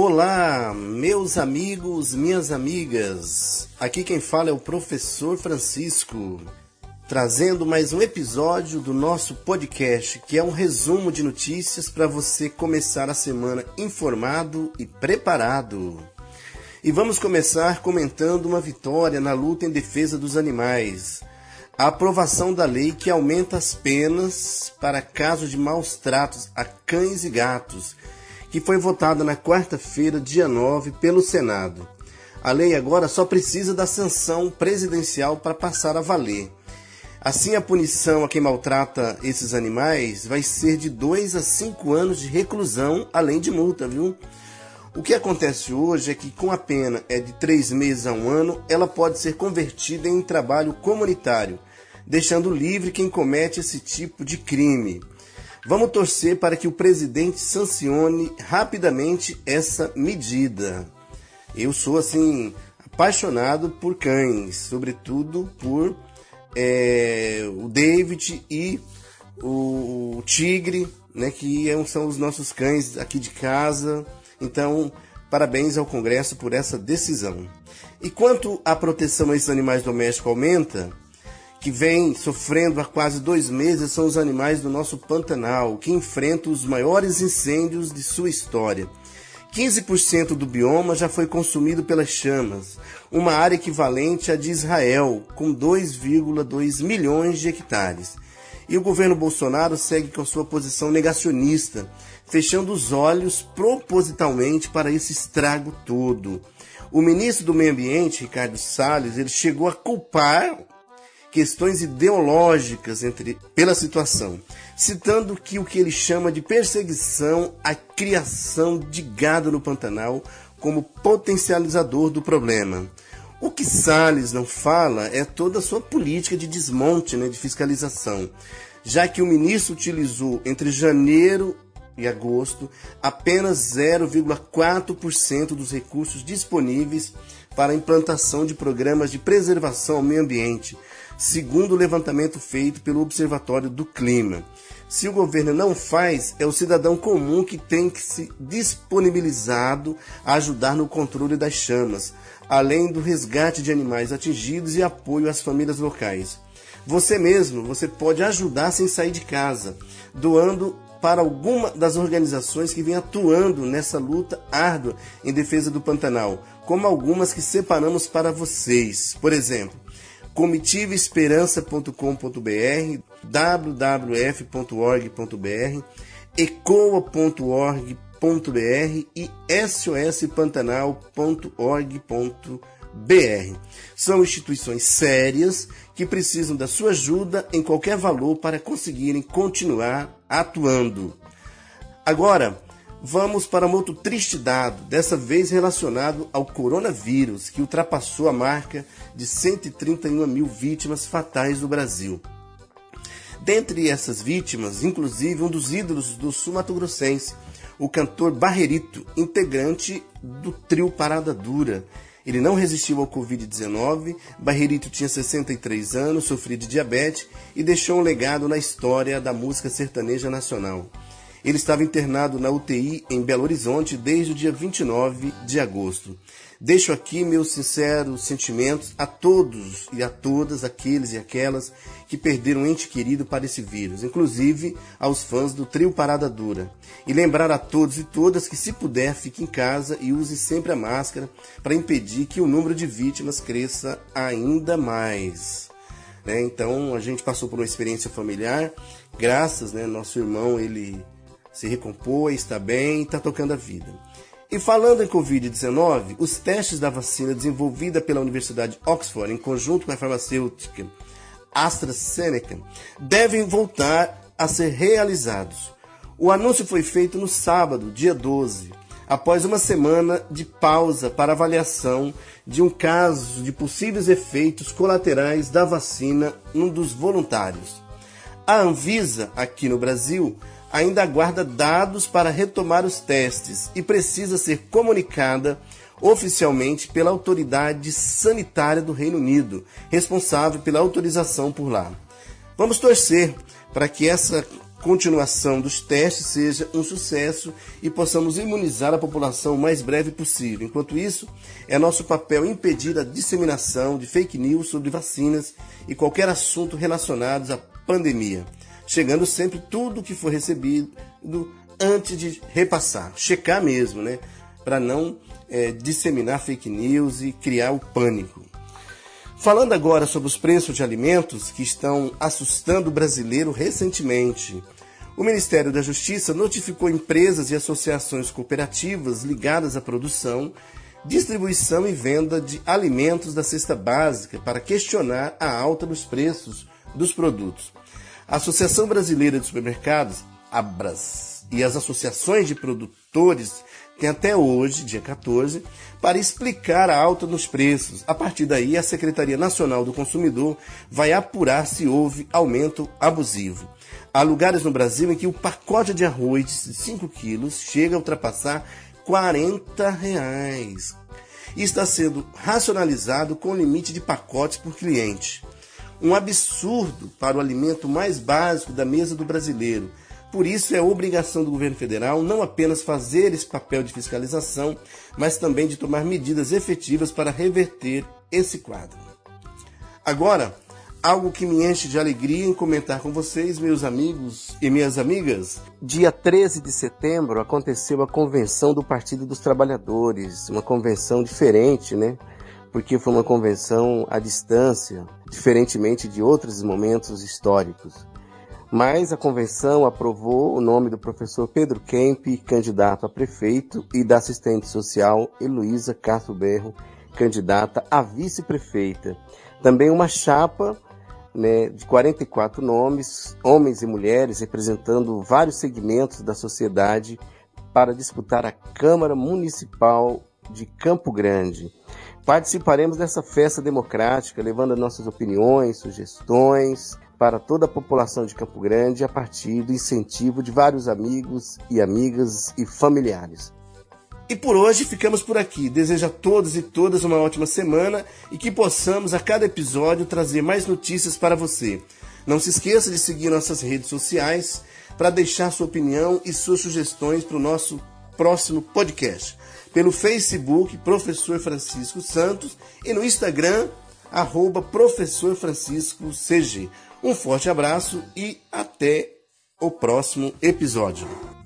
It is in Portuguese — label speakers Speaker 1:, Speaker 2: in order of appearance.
Speaker 1: Olá, meus amigos, minhas amigas. Aqui quem fala é o professor Francisco, trazendo mais um episódio do nosso podcast, que é um resumo de notícias para você começar a semana informado e preparado. E vamos começar comentando uma vitória na luta em defesa dos animais. A aprovação da lei que aumenta as penas para casos de maus tratos a cães e gatos que foi votada na quarta-feira, dia 9, pelo Senado. A lei agora só precisa da sanção presidencial para passar a valer. Assim, a punição a quem maltrata esses animais vai ser de 2 a 5 anos de reclusão, além de multa, viu? O que acontece hoje é que, com a pena é de 3 meses a um ano, ela pode ser convertida em trabalho comunitário, deixando livre quem comete esse tipo de crime. Vamos torcer para que o presidente sancione rapidamente essa medida. Eu sou assim apaixonado por cães, sobretudo por é, o David e o Tigre, né, que é são os nossos cães aqui de casa. Então, parabéns ao Congresso por essa decisão. E quanto à proteção a esses animais domésticos aumenta, que vem sofrendo há quase dois meses são os animais do nosso Pantanal, que enfrentam os maiores incêndios de sua história. 15% do bioma já foi consumido pelas chamas, uma área equivalente à de Israel, com 2,2 milhões de hectares. E o governo Bolsonaro segue com sua posição negacionista, fechando os olhos propositalmente para esse estrago todo. O ministro do Meio Ambiente, Ricardo Salles, ele chegou a culpar questões ideológicas entre, pela situação, citando que o que ele chama de perseguição à criação de gado no Pantanal como potencializador do problema. O que Salles não fala é toda a sua política de desmonte, né, de fiscalização, já que o ministro utilizou entre janeiro e agosto apenas 0,4% dos recursos disponíveis para a implantação de programas de preservação ao meio ambiente, segundo o levantamento feito pelo Observatório do Clima. Se o governo não faz, é o cidadão comum que tem que se disponibilizado a ajudar no controle das chamas, além do resgate de animais atingidos e apoio às famílias locais. Você mesmo, você pode ajudar sem sair de casa, doando para alguma das organizações que vêm atuando nessa luta árdua em defesa do Pantanal, como algumas que separamos para vocês. Por exemplo, comitivaesperança.com.br, wwf.org.br, ecoa.org.br e sospantanal.org.br. São instituições sérias que precisam da sua ajuda em qualquer valor para conseguirem continuar atuando. Agora, Vamos para um outro triste dado, dessa vez relacionado ao coronavírus, que ultrapassou a marca de 131 mil vítimas fatais no Brasil. Dentre essas vítimas, inclusive um dos ídolos do sul mato-grossense, o cantor Barrerito, integrante do trio Parada Dura. Ele não resistiu ao Covid-19, Barrerito tinha 63 anos, sofria de diabetes e deixou um legado na história da música sertaneja nacional. Ele estava internado na UTI em Belo Horizonte desde o dia 29 de agosto. Deixo aqui meus sinceros sentimentos a todos e a todas aqueles e aquelas que perderam um ente querido para esse vírus, inclusive aos fãs do trio Parada Dura. E lembrar a todos e todas que, se puder, fique em casa e use sempre a máscara para impedir que o número de vítimas cresça ainda mais. Né? Então, a gente passou por uma experiência familiar, graças, né, nosso irmão, ele se recompôs, está bem está tocando a vida. E falando em Covid-19, os testes da vacina desenvolvida pela Universidade Oxford em conjunto com a farmacêutica AstraZeneca devem voltar a ser realizados. O anúncio foi feito no sábado, dia 12, após uma semana de pausa para avaliação de um caso de possíveis efeitos colaterais da vacina num dos voluntários. A Anvisa, aqui no Brasil, ainda aguarda dados para retomar os testes e precisa ser comunicada oficialmente pela autoridade sanitária do Reino Unido, responsável pela autorização por lá. Vamos torcer para que essa continuação dos testes seja um sucesso e possamos imunizar a população o mais breve possível. Enquanto isso, é nosso papel impedir a disseminação de fake news sobre vacinas e qualquer assunto relacionado à pandemia, chegando sempre tudo que for recebido antes de repassar, checar mesmo, né? Para não é, disseminar fake news e criar o pânico. Falando agora sobre os preços de alimentos que estão assustando o brasileiro recentemente. O Ministério da Justiça notificou empresas e associações cooperativas ligadas à produção, distribuição e venda de alimentos da cesta básica para questionar a alta dos preços dos produtos. A Associação Brasileira de Supermercados, ABRAS, e as associações de produtores tem até hoje, dia 14, para explicar a alta nos preços. A partir daí, a Secretaria Nacional do Consumidor vai apurar se houve aumento abusivo. Há lugares no Brasil em que o pacote de arroz de 5 quilos chega a ultrapassar 40 reais. E está sendo racionalizado com limite de pacotes por cliente. Um absurdo para o alimento mais básico da mesa do brasileiro por isso, é obrigação do governo federal não apenas fazer esse papel de fiscalização, mas também de tomar medidas efetivas para reverter esse quadro. Agora, algo que me enche de alegria em comentar com vocês, meus amigos e minhas amigas. Dia 13 de setembro aconteceu a convenção do Partido dos Trabalhadores, uma convenção diferente, né? Porque foi uma convenção à distância, diferentemente de outros momentos históricos mas a convenção aprovou o nome do professor Pedro Kemp, candidato a prefeito, e da assistente social Heloísa Castro Berro, candidata a vice-prefeita. Também uma chapa né, de 44 nomes, homens e mulheres, representando vários segmentos da sociedade, para disputar a Câmara Municipal de Campo Grande. Participaremos dessa festa democrática, levando nossas opiniões, sugestões, para toda a população de Campo Grande a partir do incentivo de vários amigos e amigas e familiares. E por hoje ficamos por aqui. Desejo a todos e todas uma ótima semana e que possamos a cada episódio trazer mais notícias para você. Não se esqueça de seguir nossas redes sociais para deixar sua opinião e suas sugestões para o nosso próximo podcast. Pelo Facebook, Professor Francisco Santos, e no Instagram, arroba Professor Francisco CG. Um forte abraço e até o próximo episódio.